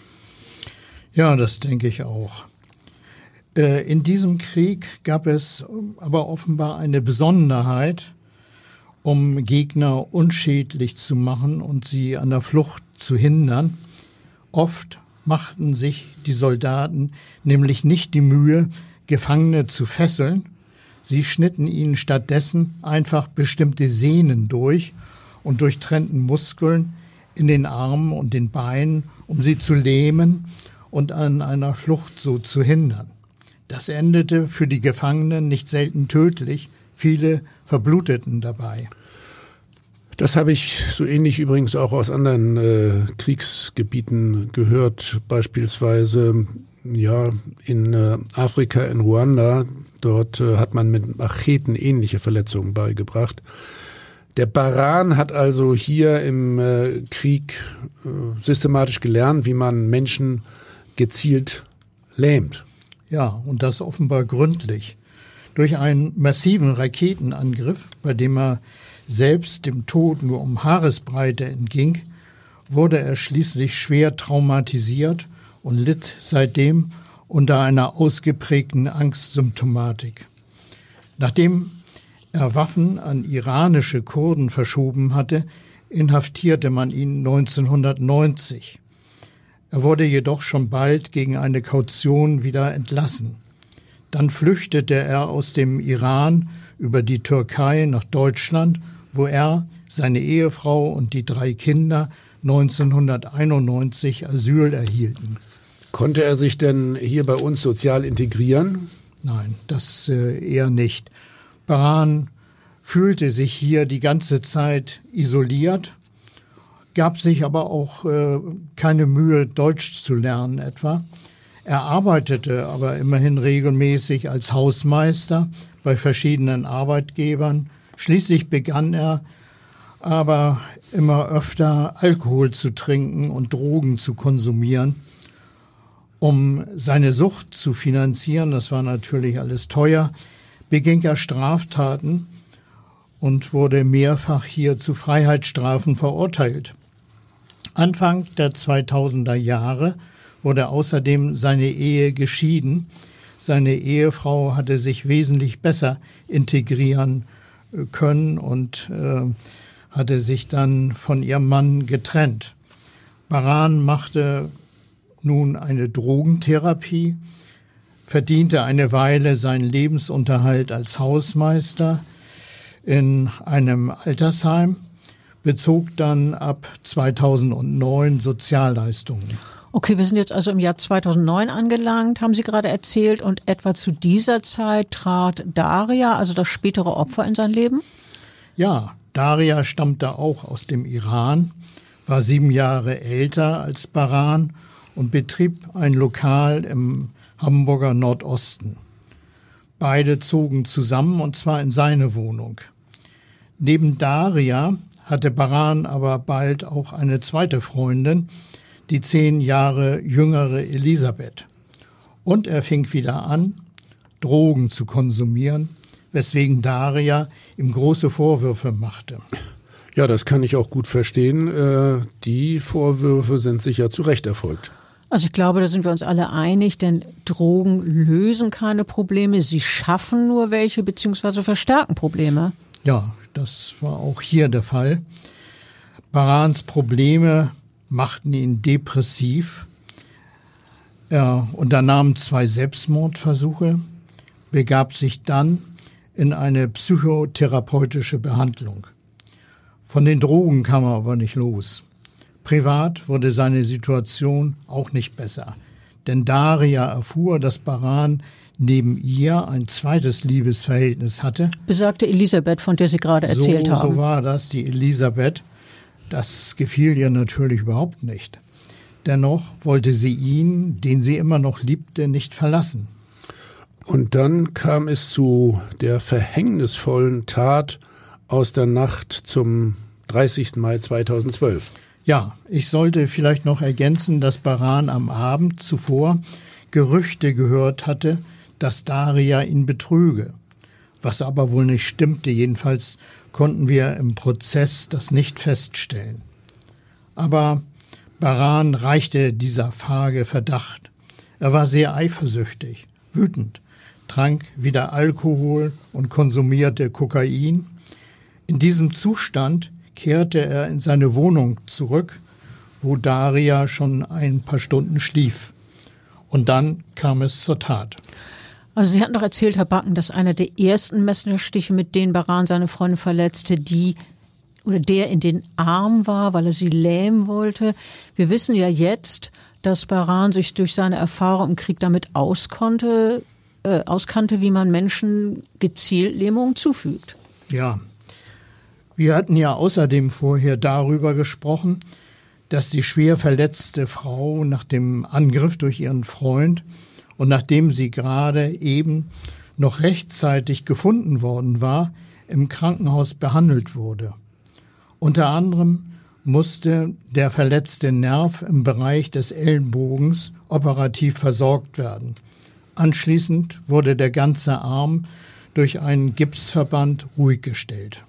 Speaker 4: Ja, das denke ich auch. Äh, in diesem Krieg gab es aber offenbar eine Besonderheit, um Gegner unschädlich zu machen und sie an der Flucht zu hindern. Oft machten sich die Soldaten nämlich nicht die Mühe, Gefangene zu fesseln, sie schnitten ihnen stattdessen einfach bestimmte Sehnen durch und durchtrennten Muskeln in den Armen und den Beinen, um sie zu lähmen und an einer Flucht so zu hindern. Das endete für die Gefangenen nicht selten tödlich, viele verbluteten dabei.
Speaker 3: Das habe ich so ähnlich übrigens auch aus anderen äh, Kriegsgebieten gehört, beispielsweise ja in äh, Afrika, in Ruanda. Dort äh, hat man mit Macheten ähnliche Verletzungen beigebracht. Der Baran hat also hier im äh, Krieg äh, systematisch gelernt, wie man Menschen gezielt lähmt.
Speaker 4: Ja, und das offenbar gründlich. Durch einen massiven Raketenangriff, bei dem er selbst dem Tod nur um Haaresbreite entging, wurde er schließlich schwer traumatisiert und litt seitdem unter einer ausgeprägten Angstsymptomatik. Nachdem er Waffen an iranische Kurden verschoben hatte, inhaftierte man ihn 1990. Er wurde jedoch schon bald gegen eine Kaution wieder entlassen. Dann flüchtete er aus dem Iran über die Türkei nach Deutschland, wo er, seine Ehefrau und die drei Kinder 1991 Asyl erhielten.
Speaker 3: Konnte er sich denn hier bei uns sozial integrieren?
Speaker 4: Nein, das äh, eher nicht. Baran fühlte sich hier die ganze Zeit isoliert gab sich aber auch äh, keine Mühe, Deutsch zu lernen etwa. Er arbeitete aber immerhin regelmäßig als Hausmeister bei verschiedenen Arbeitgebern. Schließlich begann er aber immer öfter Alkohol zu trinken und Drogen zu konsumieren. Um seine Sucht zu finanzieren, das war natürlich alles teuer, beging er Straftaten und wurde mehrfach hier zu Freiheitsstrafen verurteilt. Anfang der 2000er Jahre wurde außerdem seine Ehe geschieden. Seine Ehefrau hatte sich wesentlich besser integrieren äh, können und äh, hatte sich dann von ihrem Mann getrennt. Baran machte nun eine Drogentherapie, verdiente eine Weile seinen Lebensunterhalt als Hausmeister in einem Altersheim, bezog dann ab 2009 Sozialleistungen.
Speaker 2: Okay, wir sind jetzt also im Jahr 2009 angelangt, haben Sie gerade erzählt, und etwa zu dieser Zeit trat Daria, also das spätere Opfer, in sein Leben?
Speaker 4: Ja, Daria stammte auch aus dem Iran, war sieben Jahre älter als Baran und betrieb ein Lokal im Hamburger Nordosten. Beide zogen zusammen und zwar in seine Wohnung. Neben Daria hatte Baran aber bald auch eine zweite Freundin, die zehn Jahre jüngere Elisabeth. Und er fing wieder an, Drogen zu konsumieren, weswegen Daria ihm große Vorwürfe machte.
Speaker 3: Ja, das kann ich auch gut verstehen. Äh, die Vorwürfe sind sicher zu Recht erfolgt.
Speaker 2: Also ich glaube, da sind wir uns alle einig, denn Drogen lösen keine Probleme, sie schaffen nur welche beziehungsweise verstärken Probleme.
Speaker 4: Ja, das war auch hier der Fall. Barans Probleme machten ihn depressiv. Er unternahm zwei Selbstmordversuche, begab sich dann in eine psychotherapeutische Behandlung. Von den Drogen kam er aber nicht los. Privat wurde seine Situation auch nicht besser, denn Daria erfuhr, dass Baran neben ihr ein zweites Liebesverhältnis hatte.
Speaker 2: Besagte Elisabeth, von der Sie gerade erzählt
Speaker 4: so,
Speaker 2: haben.
Speaker 4: So war das, die Elisabeth. Das gefiel ihr natürlich überhaupt nicht. Dennoch wollte sie ihn, den sie immer noch liebte, nicht verlassen.
Speaker 3: Und dann kam es zu der verhängnisvollen Tat aus der Nacht zum 30. Mai 2012.
Speaker 4: Ja, ich sollte vielleicht noch ergänzen, dass Baran am Abend zuvor Gerüchte gehört hatte, dass Daria ihn betrüge. Was aber wohl nicht stimmte, jedenfalls konnten wir im Prozess das nicht feststellen. Aber Baran reichte dieser Frage Verdacht. Er war sehr eifersüchtig, wütend, trank wieder Alkohol und konsumierte Kokain. In diesem Zustand kehrte er in seine Wohnung zurück, wo Daria schon ein paar Stunden schlief. Und dann kam es zur Tat.
Speaker 2: Also Sie hatten doch erzählt, Herr Backen, dass einer der ersten Messerstiche, mit denen Baran seine Freundin verletzte, die oder der in den Arm war, weil er sie lähmen wollte. Wir wissen ja jetzt, dass Baran sich durch seine Erfahrung im Krieg damit auskonnte, äh, auskannte, wie man Menschen gezielt Lähmungen zufügt.
Speaker 4: Ja. Wir hatten ja außerdem vorher darüber gesprochen, dass die schwer verletzte Frau nach dem Angriff durch ihren Freund und nachdem sie gerade eben noch rechtzeitig gefunden worden war, im Krankenhaus behandelt wurde. Unter anderem musste der verletzte Nerv im Bereich des Ellenbogens operativ versorgt werden. Anschließend wurde der ganze Arm durch einen Gipsverband ruhig gestellt.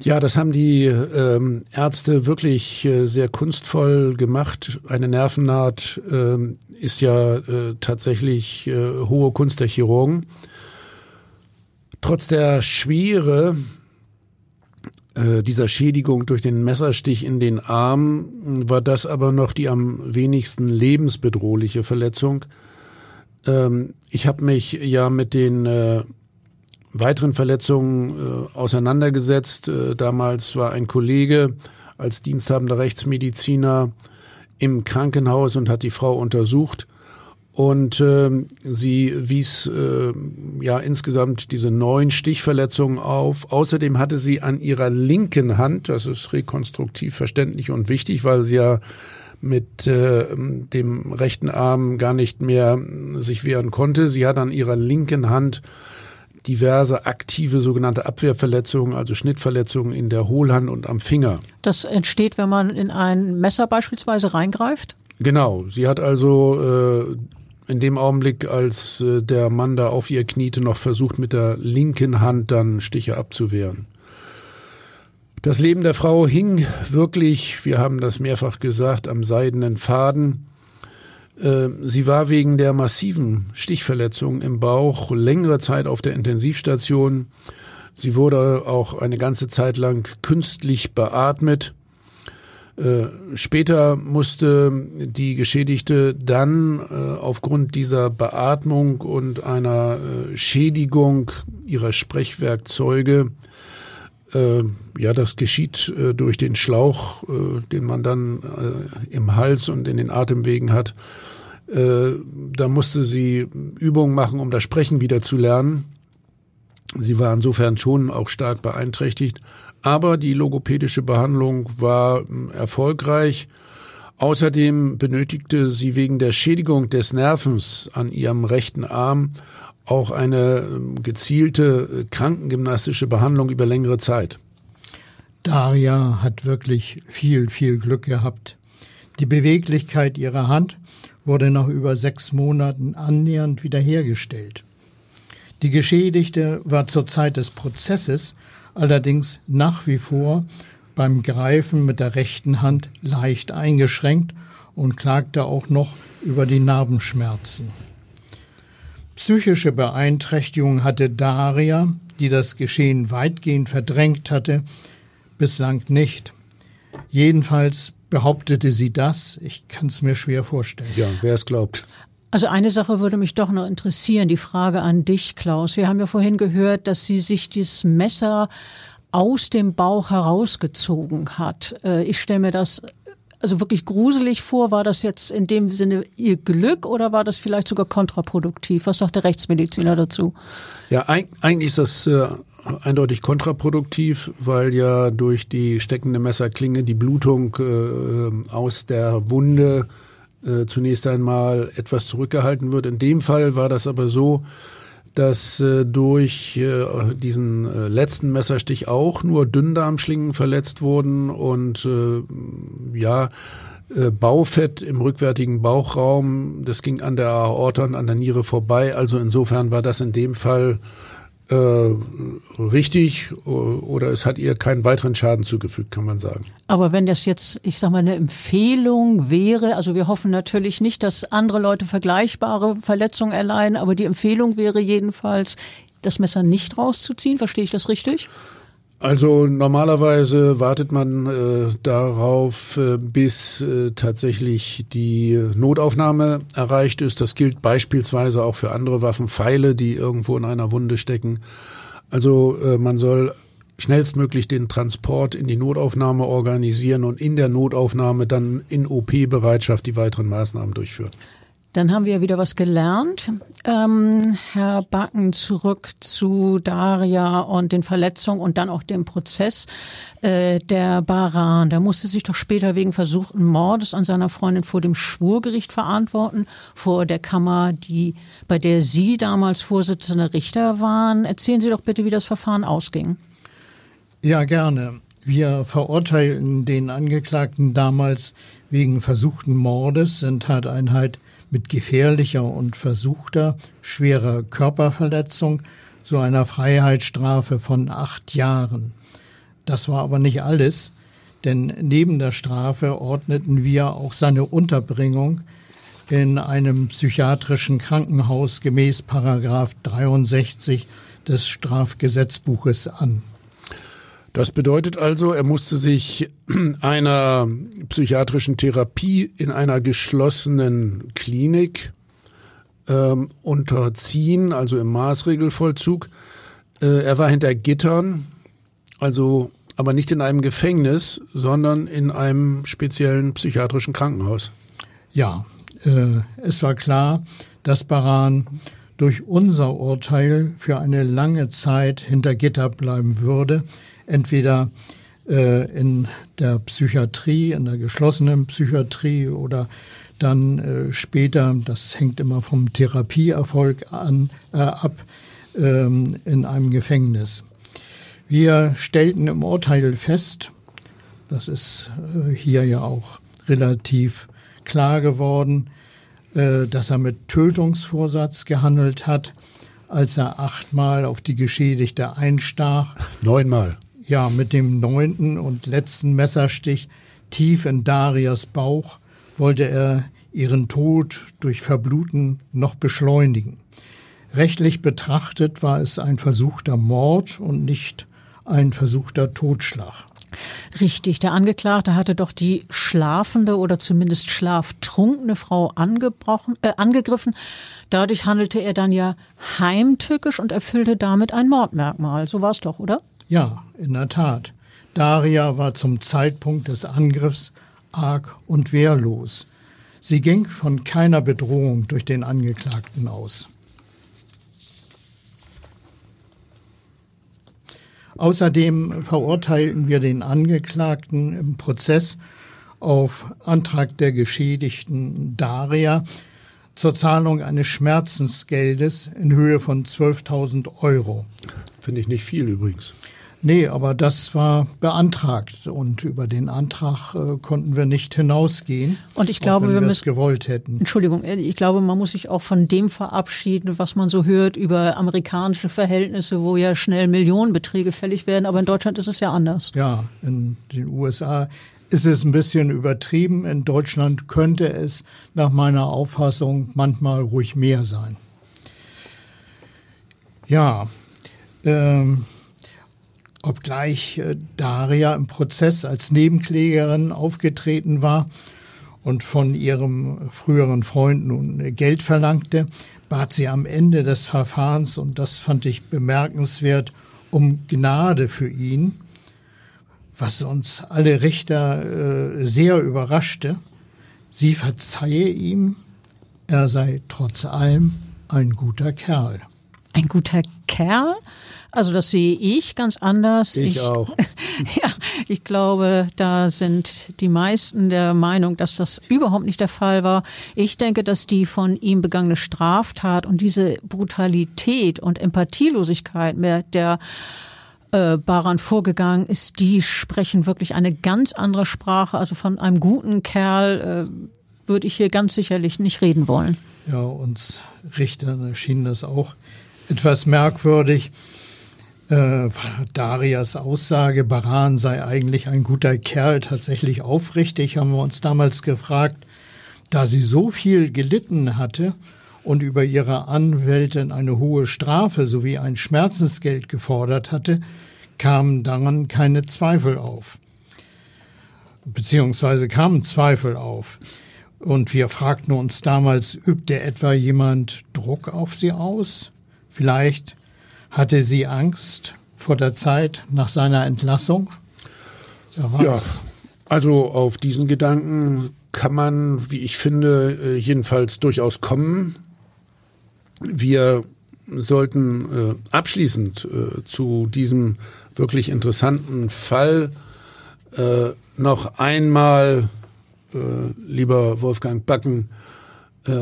Speaker 3: Ja, das haben die ähm, Ärzte wirklich äh, sehr kunstvoll gemacht. Eine Nervennaht äh, ist ja äh, tatsächlich äh, hohe Kunst der Chirurgen. Trotz der Schwere äh, dieser Schädigung durch den Messerstich in den Arm war das aber noch die am wenigsten lebensbedrohliche Verletzung. Ähm, ich habe mich ja mit den äh, weiteren Verletzungen äh, auseinandergesetzt. Äh, damals war ein Kollege als diensthabender Rechtsmediziner im Krankenhaus und hat die Frau untersucht. Und äh, sie wies äh, ja insgesamt diese neun Stichverletzungen auf. Außerdem hatte sie an ihrer linken Hand, das ist rekonstruktiv verständlich und wichtig, weil sie ja mit äh, dem rechten Arm gar nicht mehr sich wehren konnte. Sie hat an ihrer linken Hand diverse aktive sogenannte Abwehrverletzungen, also Schnittverletzungen in der Hohlhand und am Finger.
Speaker 2: Das entsteht, wenn man in ein Messer beispielsweise reingreift?
Speaker 3: Genau. Sie hat also äh, in dem Augenblick, als äh, der Mann da auf ihr kniete, noch versucht, mit der linken Hand dann Stiche abzuwehren. Das Leben der Frau hing wirklich, wir haben das mehrfach gesagt, am seidenen Faden. Äh, sie war wegen der massiven Stichverletzung im Bauch längere Zeit auf der Intensivstation. Sie wurde auch eine ganze Zeit lang künstlich beatmet. Äh, später musste die Geschädigte dann äh, aufgrund dieser Beatmung und einer Schädigung ihrer Sprechwerkzeuge ja, das geschieht durch den Schlauch, den man dann im Hals und in den Atemwegen hat. Äh, da musste sie Übungen machen, um das Sprechen wieder zu lernen. Sie war insofern schon auch stark beeinträchtigt. Aber die logopädische Behandlung war äh, erfolgreich. Außerdem benötigte sie wegen der Schädigung des Nervens an ihrem rechten Arm auch eine ähm, gezielte äh, krankengymnastische Behandlung über längere Zeit.
Speaker 4: Daria hat wirklich viel, viel Glück gehabt. Die Beweglichkeit ihrer Hand wurde nach über sechs Monaten annähernd wiederhergestellt. Die Geschädigte war zur Zeit des Prozesses allerdings nach wie vor beim Greifen mit der rechten Hand leicht eingeschränkt und klagte auch noch über die Narbenschmerzen. Psychische Beeinträchtigung hatte Daria, die das Geschehen weitgehend verdrängt hatte, bislang nicht. Jedenfalls behauptete sie das. Ich kann es mir schwer vorstellen.
Speaker 3: Ja, wer es glaubt.
Speaker 2: Also eine Sache würde mich doch noch interessieren, die Frage an dich, Klaus. Wir haben ja vorhin gehört, dass sie sich dieses Messer aus dem Bauch herausgezogen hat. Äh, ich stelle mir das also wirklich gruselig vor? War das jetzt in dem Sinne ihr Glück oder war das vielleicht sogar kontraproduktiv? Was sagt der Rechtsmediziner dazu?
Speaker 3: Ja, eigentlich ist das äh, eindeutig kontraproduktiv, weil ja durch die steckende Messerklinge die Blutung äh, aus der Wunde äh, zunächst einmal etwas zurückgehalten wird. In dem Fall war das aber so, dass äh, durch äh, diesen äh, letzten Messerstich auch nur Dünndarmschlingen verletzt wurden und äh, ja, äh, Baufett im rückwärtigen Bauchraum, das ging an der Aorta und an der Niere vorbei. Also insofern war das in dem Fall äh, richtig oder es hat ihr keinen weiteren Schaden zugefügt, kann man sagen.
Speaker 2: Aber wenn das jetzt, ich sag mal, eine Empfehlung wäre, also wir hoffen natürlich nicht, dass andere Leute vergleichbare Verletzungen erleiden, aber die Empfehlung wäre jedenfalls, das Messer nicht rauszuziehen. Verstehe ich das richtig?
Speaker 3: Also normalerweise wartet man äh, darauf, äh, bis äh, tatsächlich die Notaufnahme erreicht ist. Das gilt beispielsweise auch für andere Waffen, Pfeile, die irgendwo in einer Wunde stecken. Also äh, man soll schnellstmöglich den Transport in die Notaufnahme organisieren und in der Notaufnahme dann in OP-Bereitschaft die weiteren Maßnahmen durchführen.
Speaker 2: Dann haben wir wieder was gelernt. Ähm, Herr Backen, zurück zu Daria und den Verletzungen und dann auch dem Prozess. Äh, der Baran, der musste sich doch später wegen versuchten Mordes an seiner Freundin vor dem Schwurgericht verantworten, vor der Kammer, die, bei der Sie damals Vorsitzende Richter waren. Erzählen Sie doch bitte, wie das Verfahren ausging.
Speaker 4: Ja, gerne. Wir verurteilten den Angeklagten damals wegen versuchten Mordes in Tateinheit mit gefährlicher und versuchter schwerer Körperverletzung zu einer Freiheitsstrafe von acht Jahren. Das war aber nicht alles, denn neben der Strafe ordneten wir auch seine Unterbringung in einem psychiatrischen Krankenhaus gemäß Paragraph 63 des Strafgesetzbuches an.
Speaker 3: Das bedeutet also, er musste sich einer psychiatrischen Therapie in einer geschlossenen Klinik ähm, unterziehen, also im Maßregelvollzug. Äh, er war hinter Gittern, also aber nicht in einem Gefängnis, sondern in einem speziellen psychiatrischen Krankenhaus.
Speaker 4: Ja, äh, es war klar, dass Baran durch unser Urteil für eine lange Zeit hinter Gitter bleiben würde entweder äh, in der Psychiatrie, in der geschlossenen Psychiatrie oder dann äh, später, das hängt immer vom Therapieerfolg an, äh, ab, ähm, in einem Gefängnis. Wir stellten im Urteil fest, das ist äh, hier ja auch relativ klar geworden, äh, dass er mit Tötungsvorsatz gehandelt hat, als er achtmal auf die Geschädigte einstach.
Speaker 3: Neunmal.
Speaker 4: Ja, mit dem neunten und letzten Messerstich tief in Darias Bauch wollte er ihren Tod durch Verbluten noch beschleunigen. Rechtlich betrachtet war es ein versuchter Mord und nicht ein versuchter Totschlag.
Speaker 2: Richtig, der Angeklagte hatte doch die schlafende oder zumindest schlaftrunkene Frau angebrochen, äh, angegriffen. Dadurch handelte er dann ja heimtückisch und erfüllte damit ein Mordmerkmal. So war es doch, oder?
Speaker 4: Ja, in der Tat. Daria war zum Zeitpunkt des Angriffs arg und wehrlos. Sie ging von keiner Bedrohung durch den Angeklagten aus. Außerdem verurteilten wir den Angeklagten im Prozess auf Antrag der Geschädigten Daria zur Zahlung eines Schmerzensgeldes in Höhe von 12.000 Euro.
Speaker 3: Finde ich nicht viel übrigens.
Speaker 4: Nee, aber das war beantragt und über den Antrag äh, konnten wir nicht hinausgehen.
Speaker 2: Und ich glaube,
Speaker 4: wenn wir,
Speaker 2: wir
Speaker 4: es gewollt hätten.
Speaker 2: Entschuldigung, ich glaube, man muss sich auch von dem verabschieden, was man so hört über amerikanische Verhältnisse, wo ja schnell Millionenbeträge fällig werden. Aber in Deutschland ist es ja anders.
Speaker 4: Ja, in den USA ist es ein bisschen übertrieben. In Deutschland könnte es nach meiner Auffassung manchmal ruhig mehr sein. Ja, ähm, obgleich äh, Daria im Prozess als Nebenklägerin aufgetreten war und von ihrem früheren Freund nun Geld verlangte, bat sie am Ende des Verfahrens, und das fand ich bemerkenswert, um Gnade für ihn, was uns alle Richter äh, sehr überraschte. Sie verzeihe ihm, er sei trotz allem ein guter Kerl.
Speaker 2: Ein guter Kerl? Also das sehe ich ganz anders.
Speaker 3: Ich, ich auch.
Speaker 2: ja, ich glaube, da sind die meisten der Meinung, dass das überhaupt nicht der Fall war. Ich denke, dass die von ihm begangene Straftat und diese Brutalität und Empathielosigkeit mit der äh, Baran vorgegangen ist, die sprechen wirklich eine ganz andere Sprache. Also von einem guten Kerl äh, würde ich hier ganz sicherlich nicht reden wollen.
Speaker 4: Ja, uns Richtern erschien das auch etwas merkwürdig äh, Darias Aussage, Baran sei eigentlich ein guter Kerl, tatsächlich aufrichtig, haben wir uns damals gefragt, da sie so viel gelitten hatte und über ihre Anwältin eine hohe Strafe sowie ein Schmerzensgeld gefordert hatte, kamen daran keine Zweifel auf. Beziehungsweise kamen Zweifel auf. Und wir fragten uns damals, übte etwa jemand Druck auf sie aus? Vielleicht hatte sie Angst vor der Zeit nach seiner Entlassung?
Speaker 3: Ja, also auf diesen Gedanken kann man, wie ich finde, äh, jedenfalls durchaus kommen. Wir sollten äh, abschließend äh, zu diesem wirklich interessanten Fall noch einmal, lieber Wolfgang Backen,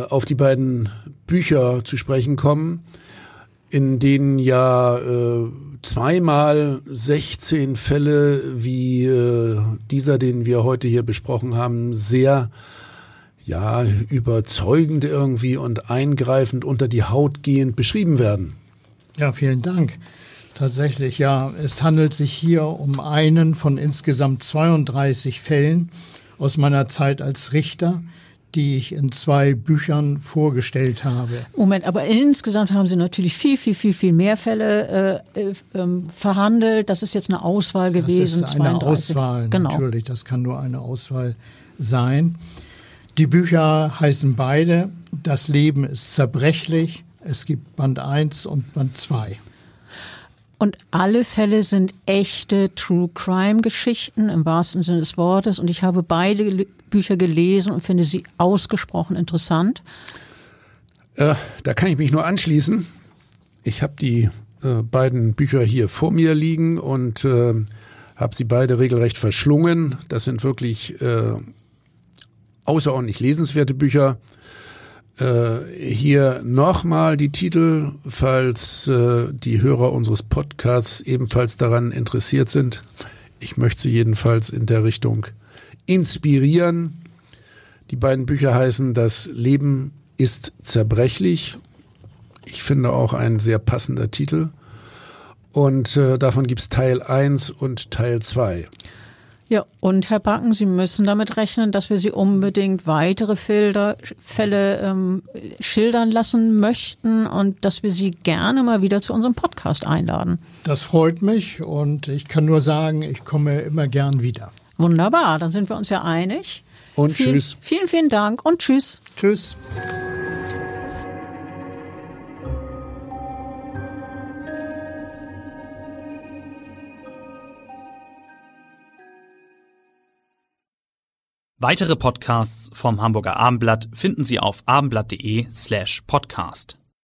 Speaker 3: auf die beiden Bücher zu sprechen kommen in denen ja äh, zweimal 16 Fälle wie äh, dieser, den wir heute hier besprochen haben, sehr ja überzeugend irgendwie und eingreifend unter die Haut gehend beschrieben werden.
Speaker 4: Ja, vielen Dank. Tatsächlich, ja. Es handelt sich hier um einen von insgesamt 32 Fällen aus meiner Zeit als Richter, die ich in zwei Büchern vorgestellt habe.
Speaker 2: Moment, aber insgesamt haben Sie natürlich viel, viel, viel, viel mehr Fälle äh, äh, ähm, verhandelt. Das ist jetzt eine Auswahl gewesen.
Speaker 4: Das ist eine 32. Auswahl, genau. natürlich. Das kann nur eine Auswahl sein. Die Bücher heißen beide Das Leben ist zerbrechlich. Es gibt Band 1 und Band 2.
Speaker 2: Und alle Fälle sind echte True Crime Geschichten im wahrsten Sinne des Wortes. Und ich habe beide Bücher gelesen und finde sie ausgesprochen interessant.
Speaker 3: Äh, da kann ich mich nur anschließen. Ich habe die äh, beiden Bücher hier vor mir liegen und äh, habe sie beide regelrecht verschlungen. Das sind wirklich äh, außerordentlich lesenswerte Bücher. Äh, hier nochmal die Titel, falls äh, die Hörer unseres Podcasts ebenfalls daran interessiert sind. Ich möchte sie jedenfalls in der Richtung inspirieren. Die beiden Bücher heißen Das Leben ist zerbrechlich. Ich finde auch ein sehr passender Titel. Und äh, davon gibt's Teil 1 und Teil 2.
Speaker 2: Ja, und Herr Backen, Sie müssen damit rechnen, dass wir Sie unbedingt weitere Filter, Fälle ähm, schildern lassen möchten und dass wir Sie gerne mal wieder zu unserem Podcast einladen.
Speaker 4: Das freut mich und ich kann nur sagen, ich komme immer gern wieder.
Speaker 2: Wunderbar, dann sind wir uns ja einig.
Speaker 3: Und
Speaker 2: Viel,
Speaker 3: tschüss.
Speaker 2: Vielen, vielen Dank und tschüss.
Speaker 4: Tschüss.
Speaker 1: Weitere Podcasts vom Hamburger Abendblatt finden Sie auf abendblatt.de slash podcast.